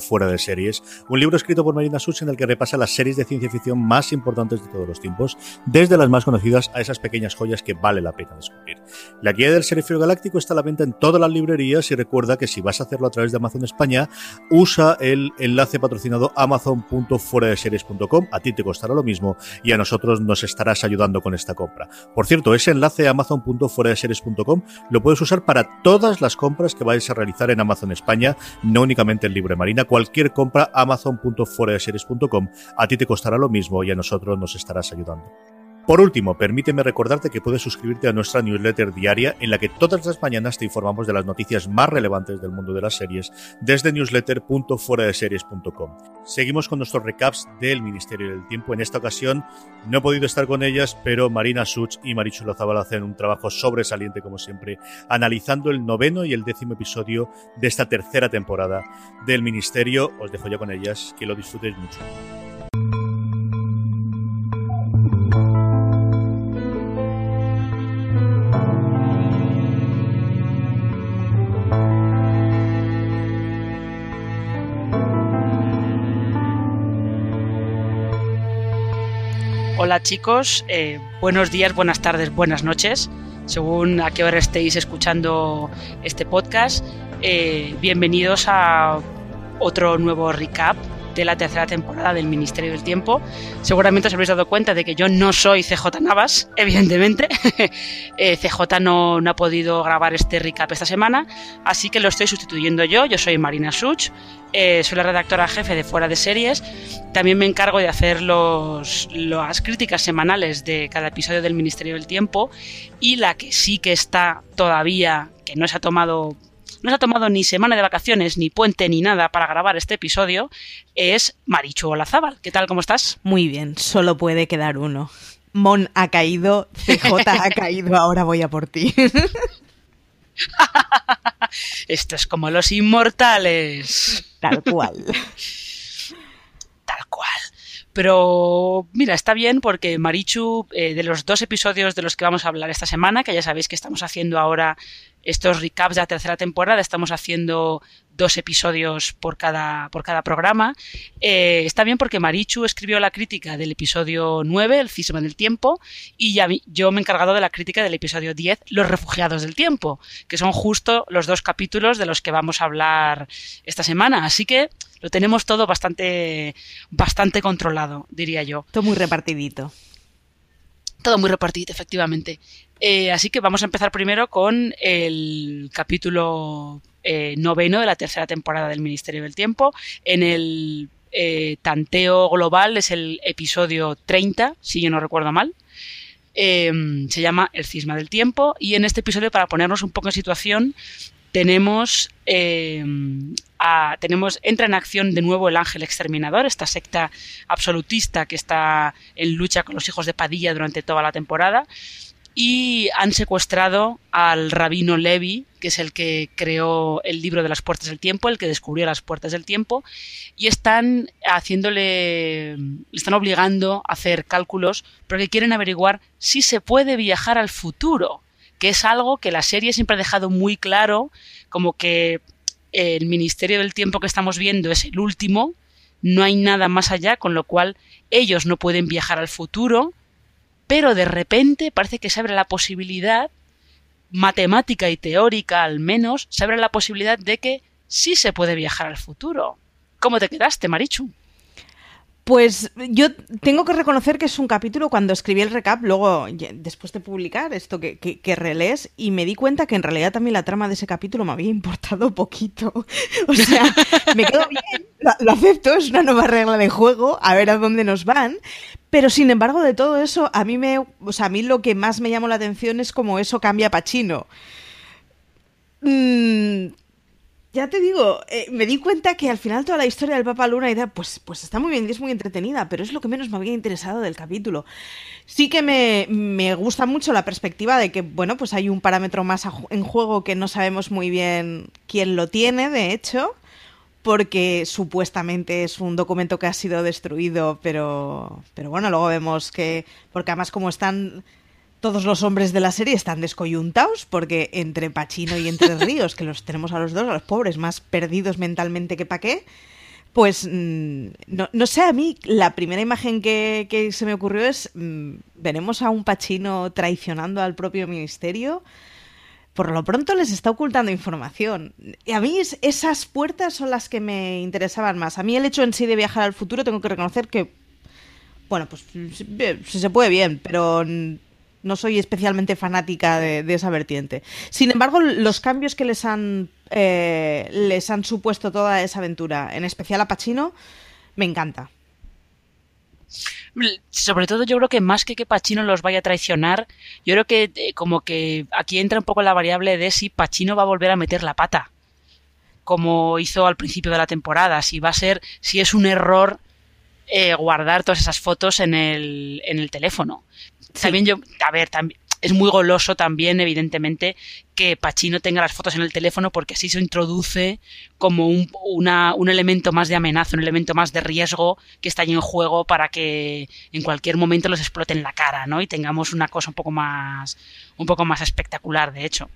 Fuera de Series. Un libro escrito por Marina Such en el que repasa las series de ciencia ficción más importantes de todos los tiempos, desde las más conocidas a esas pequeñas joyas que vale la pena descubrir. La guía del Serifio Galáctico está a la venta en todas las librerías y recuerda que si vas a hacerlo a través de Amazon España, usa el enlace patrocinado amazon.fueradeseries.com, a ti te costará lo mismo y a nosotros nos estarás ayudando con esta compra. Por cierto, ese enlace amazon.fueradeseries.com lo puedes usar para todas las compras que vais a realizar en Amazon España, no únicamente el libro Marina, cualquier compra amazon.fueradeseries series.com, a ti te costará lo mismo y a nosotros nos estarás ayudando. Por último, permíteme recordarte que puedes suscribirte a nuestra newsletter diaria en la que todas las mañanas te informamos de las noticias más relevantes del mundo de las series desde newsletter.fueradeseries.com. Seguimos con nuestros recaps del Ministerio del Tiempo. En esta ocasión no he podido estar con ellas, pero Marina Such y Marichu Lozabal hacen un trabajo sobresaliente como siempre, analizando el noveno y el décimo episodio de esta tercera temporada del Ministerio. Os dejo ya con ellas, que lo disfrutéis mucho. Chicos, eh, buenos días, buenas tardes, buenas noches, según a qué hora estéis escuchando este podcast. Eh, bienvenidos a otro nuevo recap de la tercera temporada del Ministerio del Tiempo. Seguramente os habréis dado cuenta de que yo no soy CJ Navas, evidentemente. Eh, CJ no, ha podido grabar este recap esta semana, así que lo estoy sustituyendo yo. Yo soy Marina Such, eh, soy la redactora jefe de Fuera de Series. También me encargo de hacer los, las críticas semanales de cada episodio del Ministerio del Tiempo y la que sí que está todavía, que no se ha tomado no se ha tomado ni semana de vacaciones, ni puente, ni nada para grabar este episodio, es Marichu Olazábal. ¿Qué tal? ¿Cómo estás? Muy bien, solo puede quedar uno. Mon ha caído, CJ ha caído, ahora voy a por ti. Esto es como los inmortales. Tal cual. Tal cual. Pero mira, está bien porque Marichu, eh, de los dos episodios de los que vamos a hablar esta semana, que ya sabéis que estamos haciendo ahora estos recaps de la tercera temporada, estamos haciendo dos episodios por cada, por cada programa. Eh, está bien porque Marichu escribió la crítica del episodio 9, El cisma del tiempo, y ya, yo me he encargado de la crítica del episodio 10, Los refugiados del tiempo, que son justo los dos capítulos de los que vamos a hablar esta semana. Así que lo tenemos todo bastante, bastante controlado, diría yo. Todo muy repartidito. Todo muy repartido, efectivamente. Eh, así que vamos a empezar primero con el capítulo eh, noveno de la tercera temporada del Ministerio del Tiempo. En el eh, tanteo global es el episodio 30, si yo no recuerdo mal. Se llama El cisma del tiempo y en este episodio, para ponernos un poco en situación, tenemos, em, tenemos, entra en acción de nuevo el ángel exterminador, esta secta absolutista que está en lucha con los hijos de Padilla durante toda la temporada y han secuestrado al rabino Levi, que es el que creó el libro de las puertas del tiempo, el que descubrió las puertas del tiempo, y están haciéndole, le están obligando a hacer cálculos porque quieren averiguar si se puede viajar al futuro, que es algo que la serie siempre ha dejado muy claro, como que el Ministerio del Tiempo que estamos viendo es el último, no hay nada más allá, con lo cual ellos no pueden viajar al futuro, pero de repente parece que se abre la posibilidad, matemática y teórica al menos, se abre la posibilidad de que sí se puede viajar al futuro. ¿Cómo te quedaste, Marichu? Pues yo tengo que reconocer que es un capítulo cuando escribí el recap, luego después de publicar esto que, que, relés, y me di cuenta que en realidad también la trama de ese capítulo me había importado poquito. O sea, me quedo bien, lo, acepto, es una nueva regla de juego, a ver a dónde nos van. Pero sin embargo, de todo eso, a mí me, o sea, a mí lo que más me llamó la atención es como eso cambia Pachino mm, ya te digo, eh, me di cuenta que al final toda la historia del Papa Luna y pues, pues está muy bien y es muy entretenida, pero es lo que menos me había interesado del capítulo. Sí que me, me gusta mucho la perspectiva de que, bueno, pues hay un parámetro más en juego que no sabemos muy bien quién lo tiene, de hecho, porque supuestamente es un documento que ha sido destruido, pero, pero bueno, luego vemos que, porque además como están todos los hombres de la serie están descoyuntados porque entre Pachino y Entre Ríos, que los tenemos a los dos, a los pobres, más perdidos mentalmente que pa' qué, pues mm, no, no sé, a mí la primera imagen que, se me ocurrió es, mm, veremos a un Pachino traicionando al propio ministerio. Por lo pronto les está ocultando información. Y a mí es- esas puertas son las que me interesaban más. A mí el hecho en sí de viajar al futuro tengo que reconocer que bueno, pues si, bien, si se puede bien, pero no soy especialmente fanática de, esa vertiente. Sin embargo, los cambios que les han eh, les han supuesto toda esa aventura, en especial a Pacino, me encanta. Sobre todo yo creo que más que que Pachino los vaya a traicionar, yo creo que eh, como que aquí entra un poco la variable de si Pachino va a volver a meter la pata, como hizo al principio de la temporada, si va a ser, si es un error eh, guardar todas esas fotos en el, en el teléfono. También yo, a ver, también es muy goloso también, evidentemente, que Pachino tenga las fotos en el teléfono porque así se introduce como un, una, un elemento más de amenaza, un elemento más de riesgo que está ahí en juego para que en cualquier momento los explote en la cara, ¿no? Y tengamos una cosa un poco más, un poco más espectacular, de hecho.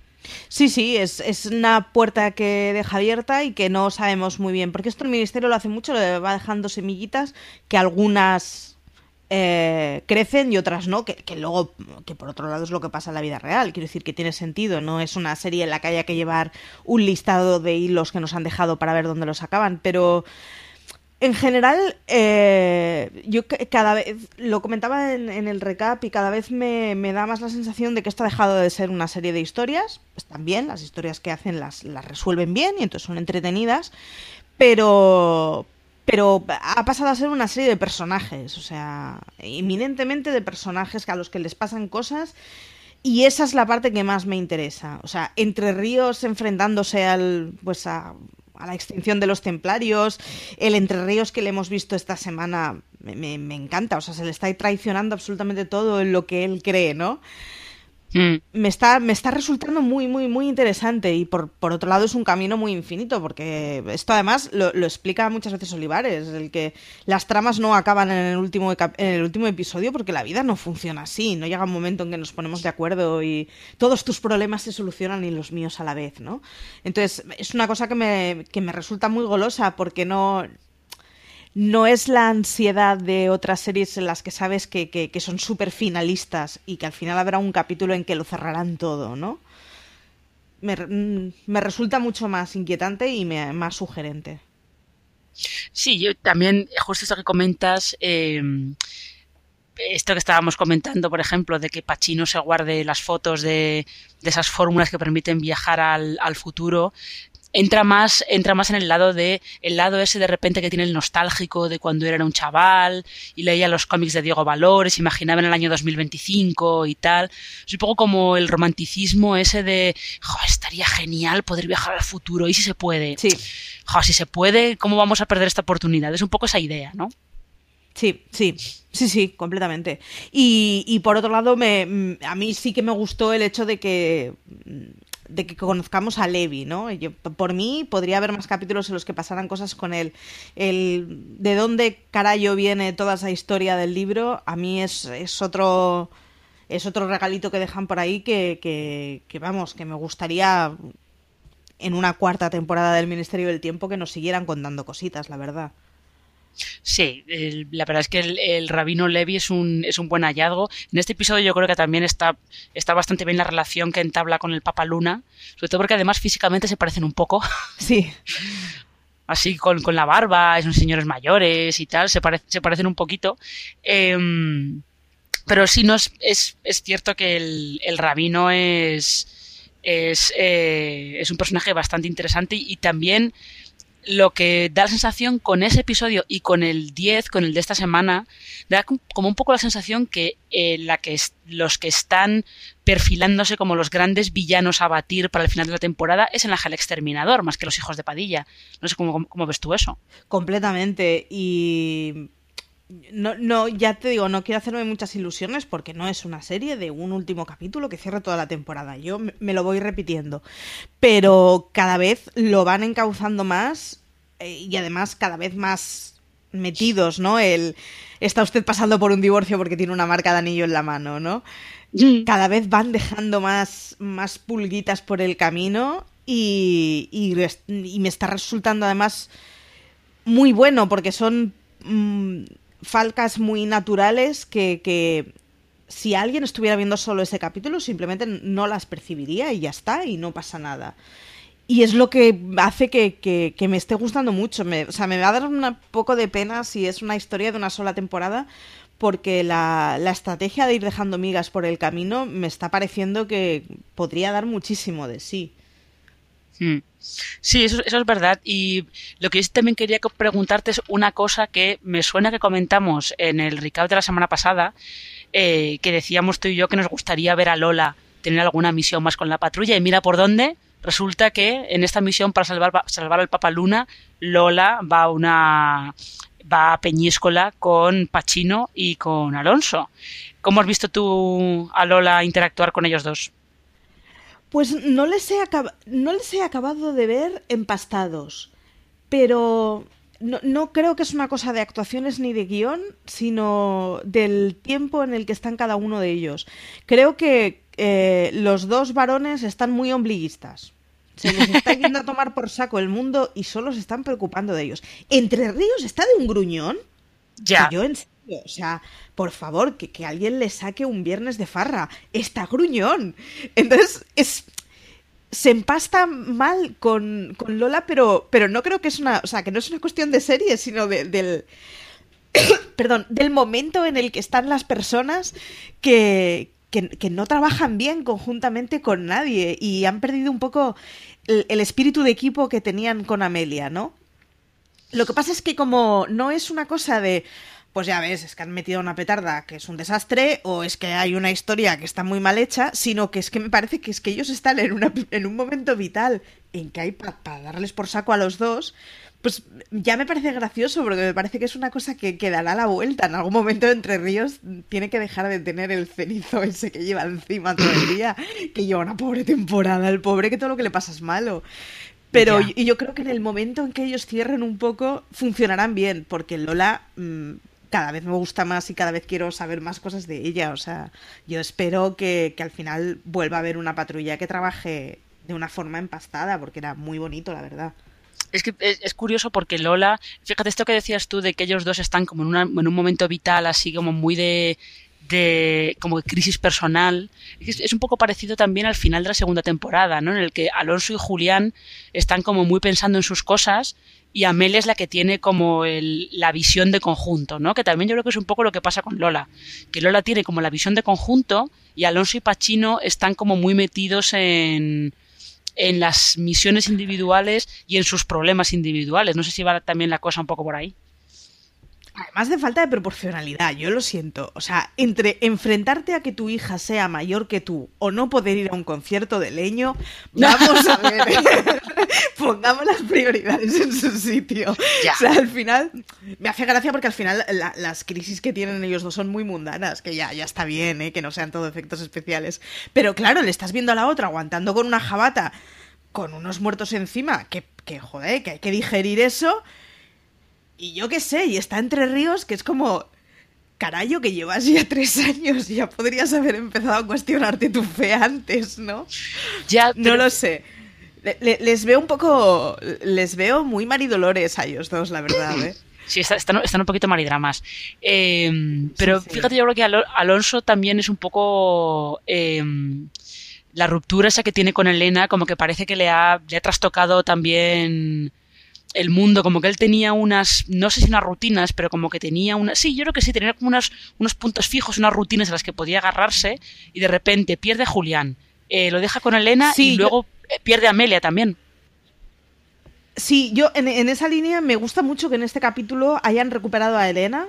Sí, sí, es, es una puerta que deja abierta y que no sabemos muy bien, porque esto el ministerio lo hace mucho, le va dejando semillitas que algunas eh, crecen y otras no, que, que luego, que por otro lado es lo que pasa en la vida real, quiero decir que tiene sentido, no es una serie en la que haya que llevar un listado de hilos que nos han dejado para ver dónde los acaban, pero en general, eh, yo ca- cada vez, lo comentaba en, el recap y cada vez me, me da más la sensación de que esto ha dejado de ser una serie de historias, están bien, las historias que hacen las, las resuelven bien y entonces son entretenidas, pero, pero ha pasado a ser una serie de personajes, o sea, eminentemente de personajes a los que les pasan cosas y esa es la parte que más me interesa. O sea, Entre Ríos enfrentándose al, pues a, la extinción de los templarios, el Entre Ríos que le hemos visto esta semana me, me- me encanta. O sea, se le está traicionando absolutamente todo en lo que él cree, ¿no? Mm. me está, me está resultando muy, muy, muy interesante. Y por, por otro lado es un camino muy infinito, porque esto además lo, lo explica muchas veces Olivares, el que las tramas no acaban en el, último, en el último episodio porque la vida no funciona así. No llega un momento en que nos ponemos de acuerdo y todos tus problemas se solucionan y los míos a la vez, ¿no? Entonces, es una cosa que me, que me resulta muy golosa porque no no es la ansiedad de otras series en las que sabes que, que- son súper finalistas y que al final habrá un capítulo en que lo cerrarán todo, ¿no? Me, mm, me resulta mucho más inquietante y me- más sugerente. Sí, yo también, justo esto que comentas, eh, esto que estábamos comentando, por ejemplo, de que Pachino se guarde las fotos de, de esas fórmulas que permiten viajar al, al futuro, entra más, entra más en el lado de, el lado ese de repente que tiene el nostálgico de cuando era un chaval y leía los cómics de Diego Valores, imaginaba en el año 2025 y tal. Es un poco como el romanticismo ese de, "Jo, estaría genial poder viajar al futuro y si se puede. Sí, Jo, si se puede, ¿cómo vamos a perder esta oportunidad? Es un poco esa idea, ¿no? sí, sí, sí, sí, completamente. Y, y por otro lado, me, a mí sí que me gustó el hecho de que de que conozcamos a Levi, ¿no? Yo, por mí podría haber más capítulos en los que pasaran cosas con él. El de dónde carajo viene toda esa historia del libro, a mí es, es otro es otro regalito que dejan por ahí que, que, que, vamos, que me gustaría en una cuarta temporada del Ministerio del Tiempo que nos siguieran contando cositas, la verdad. Sí, el- la verdad es que el, el rabino Levi es un, es un buen hallazgo. En este episodio yo creo que también está, está bastante bien la relación que entabla con el Papa Luna, sobre todo porque además físicamente se parecen un poco, Sí, así con, con la barba, son señores mayores y tal, se, parece- se parecen un poquito. Em, pero sí, no es, es, es cierto que el, el rabino es, es, eh, es un personaje bastante interesante y, y también lo que da la sensación con ese episodio y con el 10, con el de esta semana, da como un poco la sensación que, eh, la los que están perfilándose como los grandes villanos a batir para el final de la temporada es el Ángel Exterminador, más que los hijos de Padilla. No sé cómo, cómo ves tú eso. Completamente. Y no, no, ya te digo, no quiero hacerme muchas ilusiones porque no es una serie de un último capítulo que cierre toda la temporada. Yo me lo voy repitiendo. Pero cada vez lo van encauzando más eh, y además cada vez más metidos, ¿no? El está usted pasando por un divorcio porque tiene una marca de anillo en la mano, ¿no? Cada vez van dejando más, más pulguitas por el camino y, y, me está resultando además muy bueno porque son mm, falcas muy naturales que, si alguien estuviera viendo solo ese capítulo simplemente no las percibiría y ya está y no pasa nada. Y es lo que hace que, me esté gustando mucho. Me, o sea, me va a dar un poco de pena si es una historia de una sola temporada, porque la, la, estrategia de ir dejando migas por el camino me está pareciendo que podría dar muchísimo de sí. Hmm. Sí, eso, eso, es verdad. Y lo que yo también quería preguntarte es una cosa que me suena que comentamos en el recap de la semana pasada, eh, que decíamos tú y yo que nos gustaría ver a Lola tener alguna misión más con la patrulla. Y mira por dónde. Resulta que en esta misión para salvar, salvar al Papa Luna, Lola va a una va a Peñíscola con Pachino y con Alonso. ¿Cómo has visto tú a Lola interactuar con ellos dos? Pues no les, he no les he acabado de ver empastados, pero no, no, creo que es una cosa de actuaciones ni de guion, sino del tiempo en el que están cada uno de ellos. Creo que eh, los dos varones están muy ombliguistas. Se les está yendo a tomar por saco el mundo y solo se están preocupando de ellos. Entre Ríos está de un gruñón. Ya. yo en o sea, por favor, que, que alguien le saque un viernes de farra. Está gruñón. Entonces, es, se empasta mal con, con, Lola, pero, pero no creo que es una. O sea, que no es una cuestión de serie, sino del. perdón, del momento en el que están las personas que, que, que, no trabajan bien conjuntamente con nadie y han perdido un poco el, el espíritu de equipo que tenían con Amelia, ¿no? Lo que pasa es que como no es una cosa de pues ya ves, es que han metido una petarda que es un desastre, o es que hay una historia que está muy mal hecha, sino que es que me parece que es que ellos están en, una, en un momento vital en que hay para darles por saco a los dos, pues ya me parece gracioso, porque me parece que es una cosa que, que dará la vuelta. En algún momento Entre Ríos tiene que dejar de tener el cenizo ese que lleva encima todo el día, que lleva una pobre temporada, el pobre que todo lo que le pasa es malo. Pero y yo creo que en el momento en que ellos cierren un poco, funcionarán bien, porque Lola mm, cada vez me gusta más y cada vez quiero saber más cosas de ella. O sea, yo espero que, al final vuelva a haber una patrulla que trabaje de una forma empastada, porque era muy bonito, la verdad. Es que es, curioso porque Lola, fíjate esto que decías tú de que ellos dos están como en, en un momento vital, así como muy de, de como crisis personal. Es, un poco parecido también al final de la segunda temporada, ¿no? En el que Alonso y Julián están como muy pensando en sus cosas y Amelia es la que tiene como el, la visión de conjunto, ¿no? Que también yo creo que es un poco lo que pasa con Lola, que Lola tiene como la visión de conjunto y Alonso y Pachino están como muy metidos en, en las misiones individuales y en sus problemas individuales. No sé si va también la cosa un poco por ahí. Además de falta de proporcionalidad, yo lo siento. O sea, entre enfrentarte a que tu hija sea mayor que tú o no poder ir a un concierto de leño, vamos a ver. Pongamos las prioridades en su sitio. O sea, al final, me hace gracia porque al final las crisis que tienen ellos dos son muy mundanas, que ya, ya está bien, ¿eh? que no sean todo efectos especiales. Pero claro, le estás viendo a la otra aguantando con una jabata, con unos muertos encima, que, que joder, que hay que digerir eso y yo qué sé, y está Entre Ríos, que es como, carayo, que llevas ya tres años, y ya podrías haber empezado a cuestionarte tu fe antes, ¿no? Ya, no lo sé. les veo un poco, les veo muy maridolores a ellos dos, la verdad, ¿eh? Sí, están, un poquito maridramas. Eh, pero fíjate, yo creo que Alonso también es un poco... Eh, la ruptura esa que tiene con Elena, como que parece que le ha, le ha trastocado también el mundo, como que él tenía unas, no sé si unas rutinas, pero como que tenía unas, sí, yo creo que sí, tenía como unos, unos puntos fijos, unas rutinas a las que podía agarrarse y de repente pierde a Julián, eh, lo deja con Elena y luego eh, pierde a Amelia también. Sí, yo en, en esa línea me gusta mucho que en este capítulo hayan recuperado a Elena.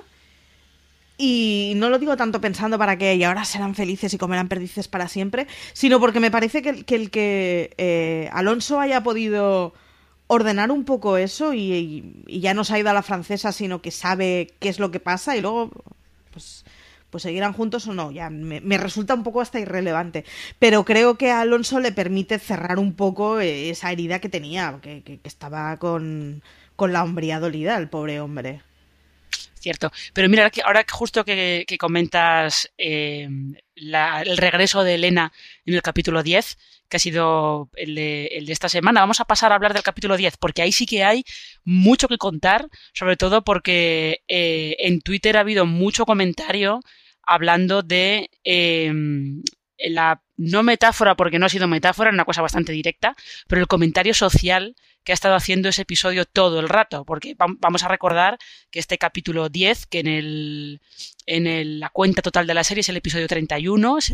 Y no lo digo tanto pensando para que y ahora serán felices y comerán perdices para siempre, sino porque me parece que, que el que eh, Alonso haya podido ordenar un poco eso y, ya no se ha ido a la francesa, sino que sabe qué es lo que pasa y luego pues, pues seguirán juntos o no. Ya me, me resulta un poco hasta irrelevante. Pero creo que a Alonso le permite cerrar un poco eh, esa herida que tenía, que, que- que estaba con, con la hombría dolida, el pobre hombre. Cierto. Pero mira, que, ahora justo que, que comentas eh, la- el regreso de Elena en el capítulo 10, que ha sido el de, el de esta semana, vamos a pasar a hablar del capítulo 10, porque ahí sí que hay mucho que contar, sobre todo porque eh, en Twitter ha habido mucho comentario hablando de eh, la no metáfora, porque no ha sido metáfora, una cosa bastante directa, pero el comentario social que ha estado haciendo ese episodio todo el rato, porque vam- vamos a recordar que este capítulo 10, que en el en el- la cuenta total de la serie es el episodio 31, es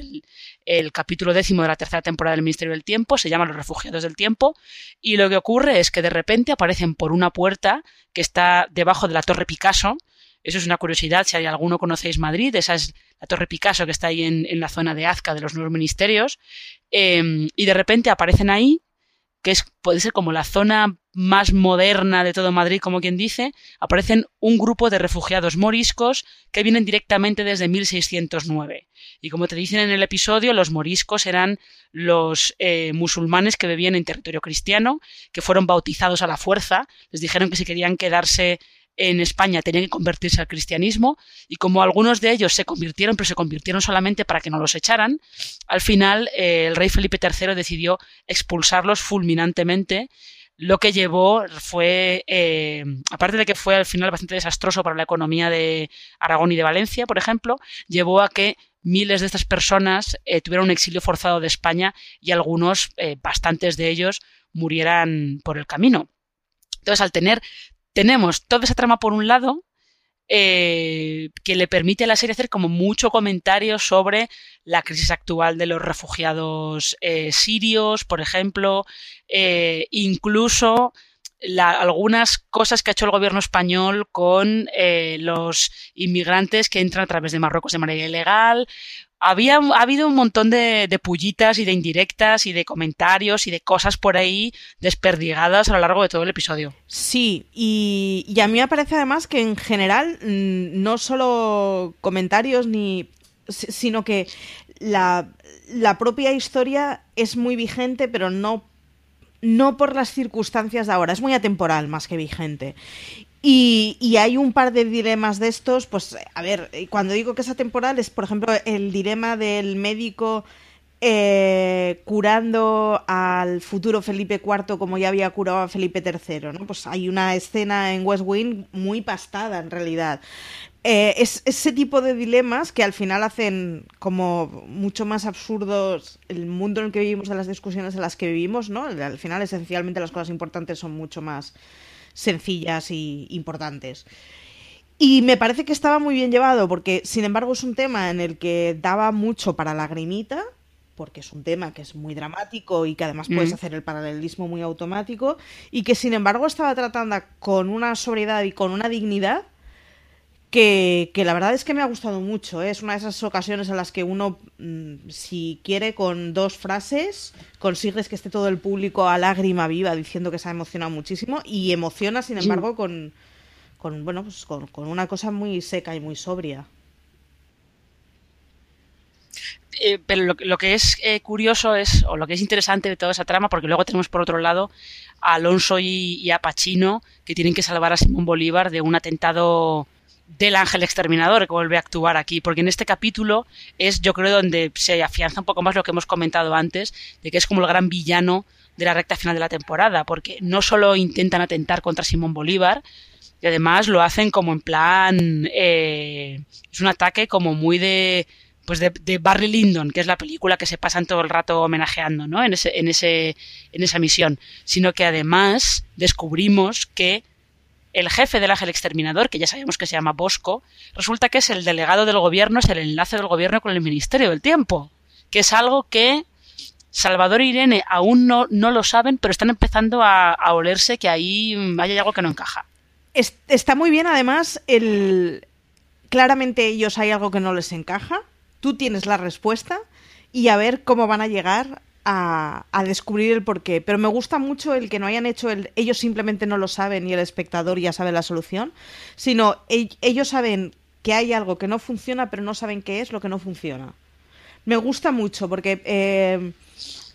el capítulo décimo de la tercera temporada del Ministerio del Tiempo, se llama Los Refugiados del Tiempo, y lo que ocurre es que de repente aparecen por una puerta que está debajo de la Torre Picasso, eso es una curiosidad, si hay alguno conocéis Madrid, esa es la Torre Picasso que está ahí en, en la zona de Azca de los nuevos ministerios, eh, y de repente aparecen ahí que es, puede ser como la zona más moderna de todo Madrid, como quien dice, aparecen un grupo de refugiados moriscos que vienen directamente desde 1609. Y como te dicen en el episodio, los moriscos eran los eh, musulmanes que vivían en territorio cristiano, que fueron bautizados a la fuerza, les dijeron que si querían quedarse en España tenían que convertirse al cristianismo y como algunos de ellos se convirtieron, pero se convirtieron solamente para que no los echaran, al final eh, el rey Felipe III decidió expulsarlos fulminantemente, lo que llevó fue, eh, aparte de que fue al final bastante desastroso para la economía de Aragón y de Valencia, por ejemplo, llevó a que miles de estas personas eh, tuvieran un exilio forzado de España y algunos, eh, bastantes de ellos, murieran por el camino. Entonces, al tener tenemos toda esa trama por un lado, eh, que le permite a la serie hacer como mucho comentario sobre la crisis actual de los refugiados eh, sirios, por ejemplo, eh, incluso algunas cosas que ha hecho el gobierno español con los inmigrantes que entran a través de Marruecos de manera ilegal. Había, ha habido un montón de, pullitas y de indirectas y de comentarios y de cosas por ahí desperdigadas a lo largo de todo el episodio. Sí, y, y a mí me parece además que en general mm, no solo comentarios ni si- sino que la, la propia historia es muy vigente, pero no, no por las circunstancias de ahora, es muy atemporal más que vigente. Y, y hay un par de dilemas de estos, pues a ver, eh, cuando digo que es atemporal es por ejemplo el dilema del médico eh, curando al futuro Felipe IV como ya había curado a Felipe III, ¿no? Pues hay una escena en West Wing muy pastada en realidad. Eh, es ese tipo de dilemas que al final hacen como mucho más absurdos el mundo en el que vivimos, de las discusiones en las que vivimos, ¿no? Al final, esencialmente, las cosas importantes son mucho más sencillas y importantes. Y me parece que estaba muy bien llevado, porque sin embargo es un tema en el que daba mucho para lagrimita, porque es un tema que es muy dramático y que además puedes Mm. hacer el paralelismo muy automático, y que sin embargo estaba tratando con una sobriedad y con una dignidad que, que la verdad es que me ha gustado mucho. ¿eh? Es una de esas ocasiones en las que uno, mm, si quiere, con dos frases, consigues que esté todo el público a lágrima viva diciendo que se ha emocionado muchísimo y emociona, sin embargo, con, con bueno, pues con, con una cosa muy seca y muy sobria. Eh, pero lo, lo que es eh, curioso es, o lo que es interesante de toda esa trama, porque luego tenemos por otro lado a Alonso y, y a Pacino, que tienen que salvar a Simón Bolívar de un atentado del ángel exterminador que vuelve a actuar aquí, porque en este capítulo es, yo creo, donde se afianza un poco más lo que hemos comentado antes, de que es como el gran villano de la recta final de la temporada, porque no solo intentan atentar contra Simón Bolívar, y además lo hacen como en plan, eh, es un ataque como muy de, pues de, de, Barry Lyndon, que es la película que se pasan todo el rato homenajeando, ¿no? En ese, en ese, en esa misión, sino que además descubrimos que el jefe del ángel exterminador, que ya sabemos que se llama Bosco, resulta que es el delegado del gobierno, es el enlace del gobierno con el Ministerio del Tiempo, que es algo que Salvador e Irene aún no, no lo saben, pero están empezando a, a olerse que ahí mm, hay algo que no encaja. Es- está muy bien, además, el claramente ellos hay algo que no les encaja. Tú tienes la respuesta y a ver cómo van a llegar a, descubrir el porqué. Pero me gusta mucho el que no hayan hecho el. Ellos simplemente no lo saben y el espectador ya sabe la solución, sino ellos saben que hay algo que no funciona, pero no saben qué es lo que no funciona. Me gusta mucho porque eh,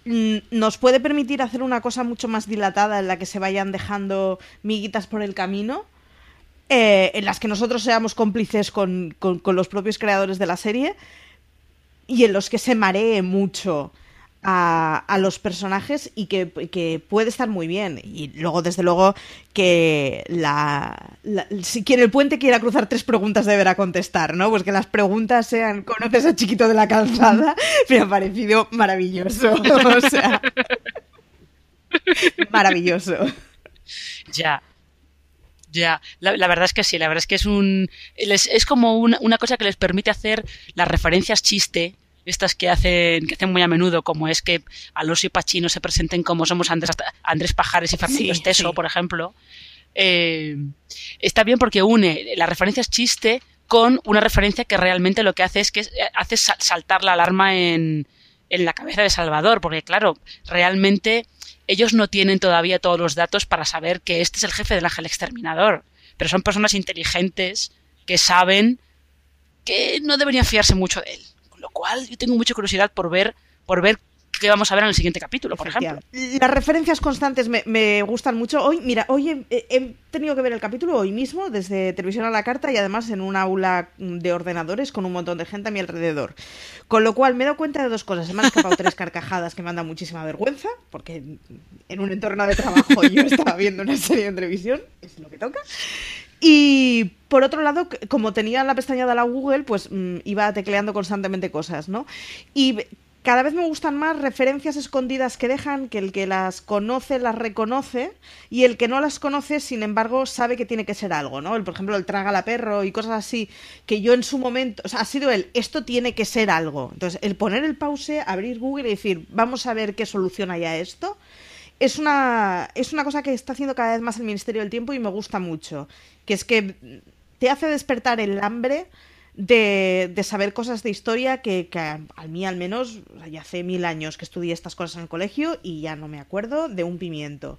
mm, nos puede permitir hacer una cosa mucho más dilatada en la que se vayan dejando miguitas por el camino, eh, en las que nosotros seamos cómplices con, con- con los propios creadores de la serie y en los que se maree mucho a, los personajes y que, que puede estar muy bien. Y luego, desde luego, que la, si quien el puente quiera cruzar tres preguntas deberá contestar, ¿no? Pues que las preguntas sean ¿conoces a Chiquito de la Calzada? Me ha parecido maravilloso. O sea, maravilloso. Ya. Ya, la, la verdad es que sí, la verdad es que es un. les- es como una, una cosa que les permite hacer las referencias chiste, estas que hacen, que hacen muy a menudo, como es que Alonso y Pachino se presenten como somos Andrés, Andrés Pajares y Fernando Sí, Esteso, sí. por ejemplo. Eh, está bien porque une las referencias chiste con una referencia que realmente lo que hace es que hace sa- saltar la alarma en, en la cabeza de Salvador, porque claro, realmente ellos no tienen todavía todos los datos para saber que este es el jefe del ángel exterminador, pero son personas inteligentes que saben que no deberían fiarse mucho de él. Lo cual, yo tengo mucha curiosidad por ver, por ver qué vamos a ver en el siguiente capítulo, por ejemplo. Las referencias constantes me, me gustan mucho. Hoy, mira, hoy he, he tenido que ver el capítulo hoy mismo, desde televisión a la carta y además en un aula de ordenadores con un montón de gente a mi alrededor. Con lo cual me he dado cuenta de dos cosas. Se me han escapado tres carcajadas que me han dado muchísima vergüenza, porque en un entorno de trabajo yo estaba viendo una serie de televisión, es lo que toca. Y por otro lado, como tenía la pestaña de la Google, pues mm, iba tecleando constantemente cosas, ¿no? Y cada vez me gustan más referencias escondidas que dejan, que el que las conoce las reconoce y el que no las conoce, sin embargo, sabe que tiene que ser algo, ¿no? El, por ejemplo, el traga la perro y cosas así, que yo en su momento, o sea, ha sido el, esto tiene que ser algo. Entonces, el poner el pause, abrir Google y decir, vamos a ver qué solución hay a esto, es una, es una cosa que está haciendo cada vez más el Ministerio del Tiempo y me gusta mucho. Que es que te hace despertar el hambre de, de saber cosas de historia que, que a, a mí al menos, ya hace mil años que estudié estas cosas en el colegio y ya no me acuerdo de un pimiento.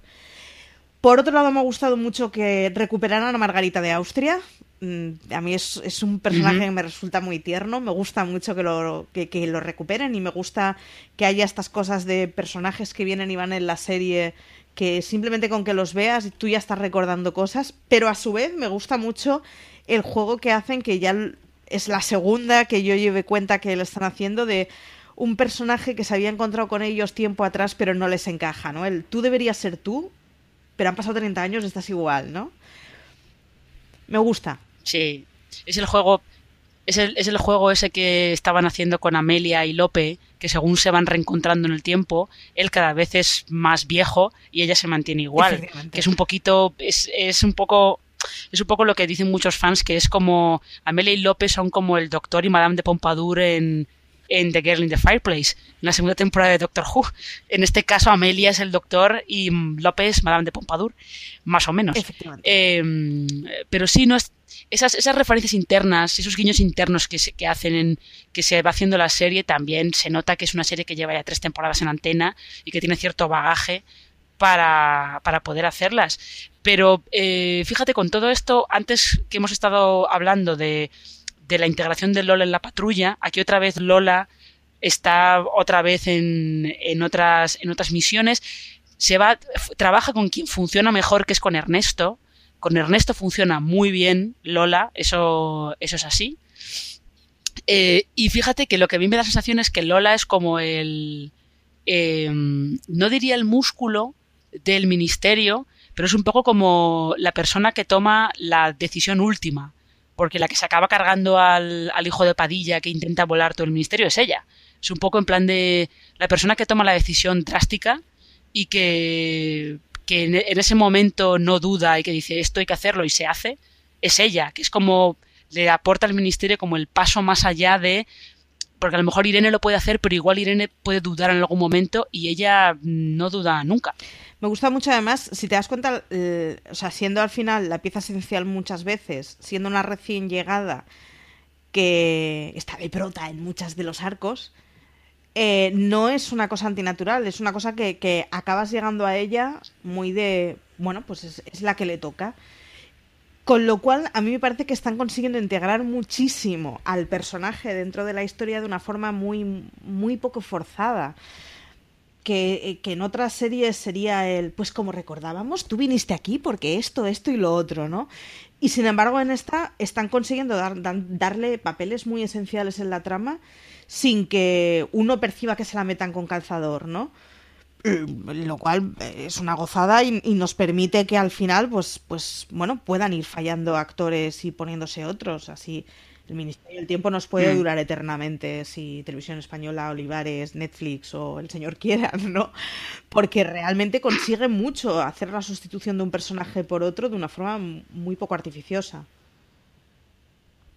Por otro lado, me ha gustado mucho que recuperaran a Margarita de Austria. Mm, A mí es, es un personaje que me resulta muy tierno. Me gusta mucho que lo, que, que lo recuperen y me gusta que haya estas cosas de personajes que vienen y van en la serie que simplemente con que los veas tú ya estás recordando cosas. Pero a su vez me gusta mucho el juego que hacen, que ya es la segunda que yo lleve cuenta que lo están haciendo de un personaje que se había encontrado con ellos tiempo atrás pero no les encaja, ¿no? El tú deberías ser tú, pero han pasado 30 años, estás igual, ¿no? Me gusta. Sí, es el juego, es el, es el juego ese que estaban haciendo con Amelia y Lope, que según se van reencontrando en el tiempo, él cada vez es más viejo y ella se mantiene igual. Que es un poquito, es, es un poco, es un poco lo que dicen muchos fans, que es como Amelia y Lope son como el Doctor y Madame de Pompadour en, en The Girl in the Fireplace, en la segunda temporada de Doctor Who. En este caso, Amelia es el Doctor y mm, Lope es Madame de Pompadour, más o menos. Efectivamente. Eh, pero sí, no es, esas, esas referencias internas, esos guiños internos que se, que hacen en, que se va haciendo la serie, también se nota que es una serie que lleva ya tres temporadas en antena y que tiene cierto bagaje para, para poder hacerlas. Pero eh, fíjate, con todo esto, antes que hemos estado hablando de, de la integración de Lola en la patrulla, aquí otra vez Lola está otra vez en, en, otras, en otras misiones. Se va, trabaja con quien funciona mejor, que es con Ernesto. Con Ernesto funciona muy bien Lola, eso, eso es así. Eh, y fíjate que lo que a mí me da sensación es que Lola es como el. eh, no diría el músculo del ministerio, pero es un poco como la persona que toma la decisión última. Porque la que se acaba cargando al, al hijo de Padilla que intenta volar todo el ministerio es ella. Es un poco en plan de la persona que toma la decisión drástica y que, que en, en ese momento no duda y que dice esto hay que hacerlo y se hace, es ella, que es como le aporta al ministerio como el paso más allá de porque a lo mejor Irene lo puede hacer, pero igual Irene puede dudar en algún momento y ella no duda nunca. Me gusta mucho además, si te das cuenta, eh, o sea, siendo al final la pieza esencial muchas veces, siendo una recién llegada que está de prota en muchas de los arcos, eh, no es una cosa antinatural, es una cosa que, que acabas llegando a ella muy de, bueno, pues es, es, la que le toca. Con lo cual, a mí me parece que están consiguiendo integrar muchísimo al personaje dentro de la historia de una forma muy, muy poco forzada que, eh, que, en otras series sería el, pues como recordábamos, tú viniste aquí porque esto, esto y lo otro, ¿no? Y sin embargo en esta están consiguiendo dar, dar, darle papeles muy esenciales en la trama sin que uno perciba que se la metan con calzador, ¿no? Lo cual es una gozada y, y, nos permite que al final, pues, pues, bueno, puedan ir fallando actores y poniéndose otros, así el Ministerio del Tiempo nos puede durar eternamente si Televisión Española, Olivares, Netflix o el señor quieran, ¿no? Porque realmente consigue mucho hacer la sustitución de un personaje por otro de una forma muy poco artificiosa.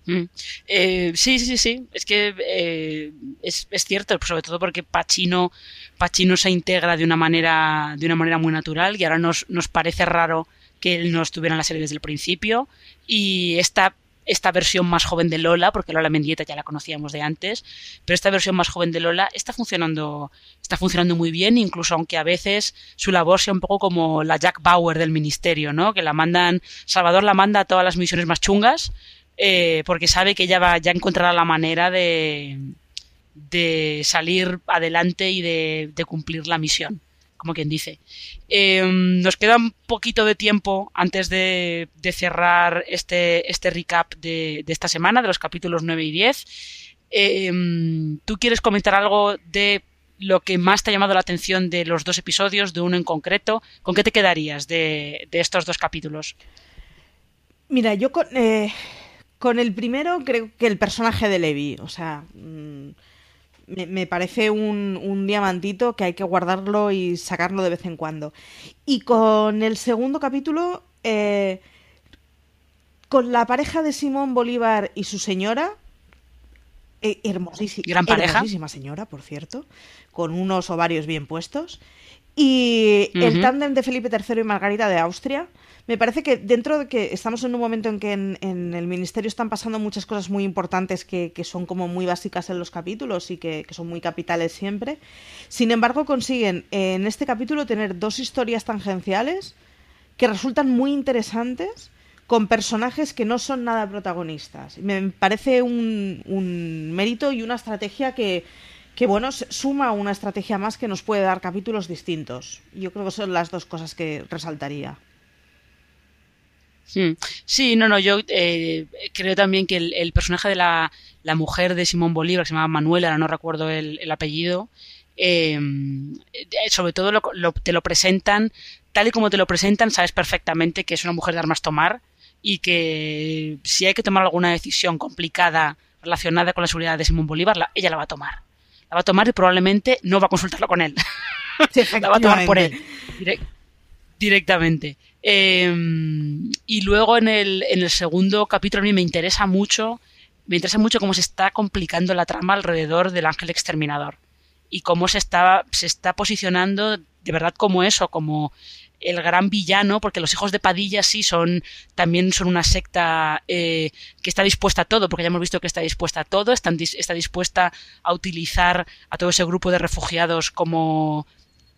Mm. Eh, sí, sí, sí. Es que eh, es, cierto, sobre todo porque Pacino, Pacino se integra de una manera, de una manera muy natural y ahora nos, nos parece raro que él no estuviera en la serie desde el principio. Y esta esta versión más joven de Lola, porque Lola Mendieta ya la conocíamos de antes, pero esta versión más joven de Lola está funcionando, está funcionando muy bien, incluso aunque a veces su labor sea un poco como la Jack Bauer del ministerio, ¿no? Que la mandan, Salvador la manda a todas las misiones más chungas, eh, porque sabe que ella va, ya encontrará la manera de, de salir adelante y de, cumplir la misión como quien dice. Eh, nos queda un poquito de tiempo antes de, cerrar este, este recap de, de, esta semana, de los capítulos 9 y 10. Eh, ¿Tú quieres comentar algo de lo que más te ha llamado la atención de los dos episodios, de uno en concreto? ¿Con qué te quedarías de, de estos dos capítulos? Mira, yo con, eh, con, el primero creo que el personaje de Levi, o sea... Mmm me, me parece un, un, diamantito que hay que guardarlo y sacarlo de vez en cuando. Y con el segundo capítulo, eh, con la pareja de Simón Bolívar y su señora, eh, hermosísima, Gran pareja. hermosísima señora, por cierto, con unos ovarios bien puestos. Y uh -huh. el tándem de Felipe III y Margarita de Austria, me parece que dentro de que estamos en un momento en que en, en el ministerio están pasando muchas cosas muy importantes que, que son como muy básicas en los capítulos y que, que, son muy capitales siempre, sin embargo consiguen en este capítulo tener dos historias tangenciales que resultan muy interesantes con personajes que no son nada protagonistas. Me parece un, un mérito y una estrategia que, que bueno, suma una estrategia más que nos puede dar capítulos distintos. Yo creo que son las dos cosas que resaltaría. Sí, no, no, yo eh, creo también que el, personaje de la, mujer de Simón Bolívar, que se llama Manuela, no recuerdo el, el apellido, eh, sobre todo lo, lo, te lo presentan, tal y como te lo presentan, sabes perfectamente que es una mujer de armas tomar y que si hay que tomar alguna decisión complicada relacionada con la seguridad de Simón Bolívar, la, ella la va a tomar. La va a tomar y probablemente no va a consultarlo con él. Sí, la va a tomar por él. Direct, directamente. Eh, y luego en el, en el segundo capítulo a mí me interesa mucho, me interesa mucho cómo se está complicando la trama alrededor del ángel exterminador y cómo se está, se está posicionando de verdad como eso, como el gran villano, porque los hijos de Padilla sí son, también son una secta eh, que está dispuesta a todo, porque ya hemos visto que está dispuesta a todo, está dispuesta a utilizar a todo ese grupo de refugiados como,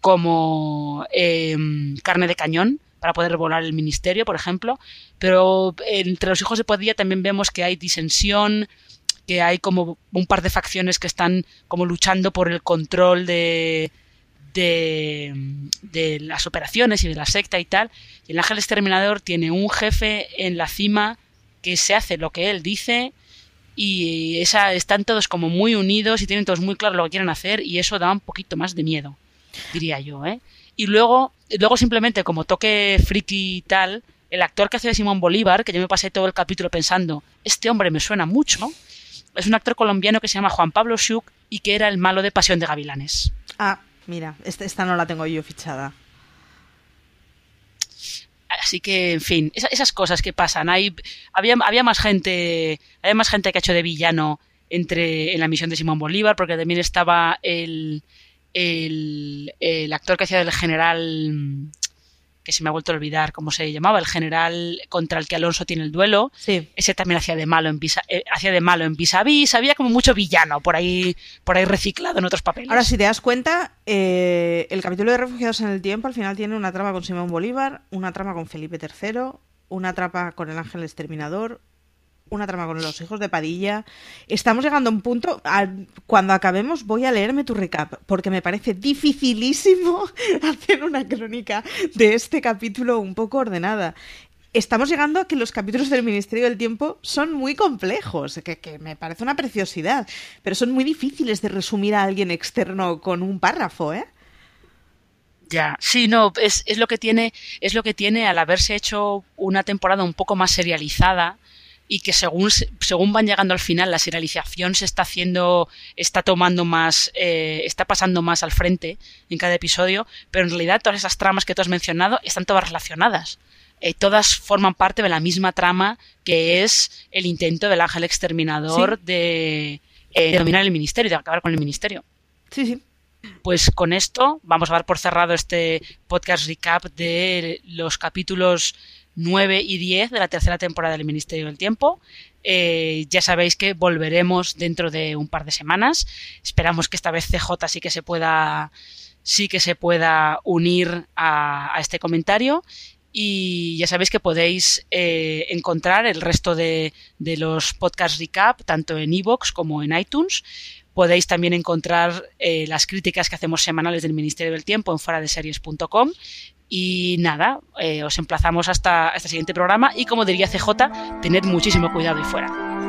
como eh, carne de cañón para poder volar el ministerio, por ejemplo, pero entre los hijos de Padilla también vemos que hay disensión, que hay como un par de facciones que están como luchando por el control de, de, las operaciones y de la secta y tal. Y el ángel exterminador tiene un jefe en la cima que se hace lo que él dice y esa, están todos como muy unidos y tienen todos muy claro lo que quieren hacer y eso da un poquito más de miedo, diría yo, ¿eh? Y luego, luego simplemente como toque friki y tal, el actor que hace de Simón Bolívar, que yo me pasé todo el capítulo pensando, este hombre me suena mucho, es un actor colombiano que se llama Juan Pablo Schuch y que era el malo de Pasión de Gavilanes. Ah, mira, esta, esta no la tengo yo fichada. Así que, en fin, esas, cosas que pasan. Hay, había, había más gente, había más gente que ha hecho de villano entre en la misión de Simón Bolívar, porque también estaba el, el, el actor que hacía del general que se me ha vuelto a olvidar cómo se llamaba, el general contra el que Alonso tiene el duelo. Sí. Ese también hacía de malo en visa, eh, hacía de malo en vis a vis, había como mucho villano por ahí, por ahí reciclado en otros papeles. Ahora, si te das cuenta, eh, el capítulo de Refugiados en el Tiempo al final tiene una trama con Simón Bolívar, una trama con Felipe III, una trama con el Ángel Exterminador, una trama con los hijos de Padilla. Estamos llegando a un punto, cuando acabemos voy a leerme tu recap, porque me parece dificilísimo hacer una crónica de este capítulo un poco ordenada. Estamos llegando a que los capítulos del Ministerio del Tiempo son muy complejos, que, que me parece una preciosidad, pero son muy difíciles de resumir a alguien externo con un párrafo, ¿eh? Ya, sí, no, es, es lo que tiene, es lo que tiene al haberse hecho una temporada un poco más serializada y que según, se- según van llegando al final, la serialización se está haciendo, está tomando más, eh, está pasando más al frente en cada episodio, pero en realidad todas esas tramas que tú has mencionado están todas relacionadas. Eh, todas forman parte de la misma trama que es el intento del ángel exterminador de, eh, de dominar el ministerio, de acabar con el ministerio. Sí, sí. Pues con esto vamos a dar por cerrado este podcast recap de los capítulos 9 y 10 de la tercera temporada del Ministerio del Tiempo. Eh, ya sabéis que volveremos dentro de un par de semanas. Esperamos que esta vez CJ sí que se pueda, sí que se pueda unir a, este comentario. Y ya sabéis que podéis eh, encontrar el resto de, de los podcast recap tanto en iVoox como en iTunes. Podéis también encontrar eh, las críticas que hacemos semanales del Ministerio del Tiempo en fueradeseries.com. Y nada, eh, os emplazamos hasta este siguiente programa y como diría CJ, tened muchísimo cuidado ahí fuera.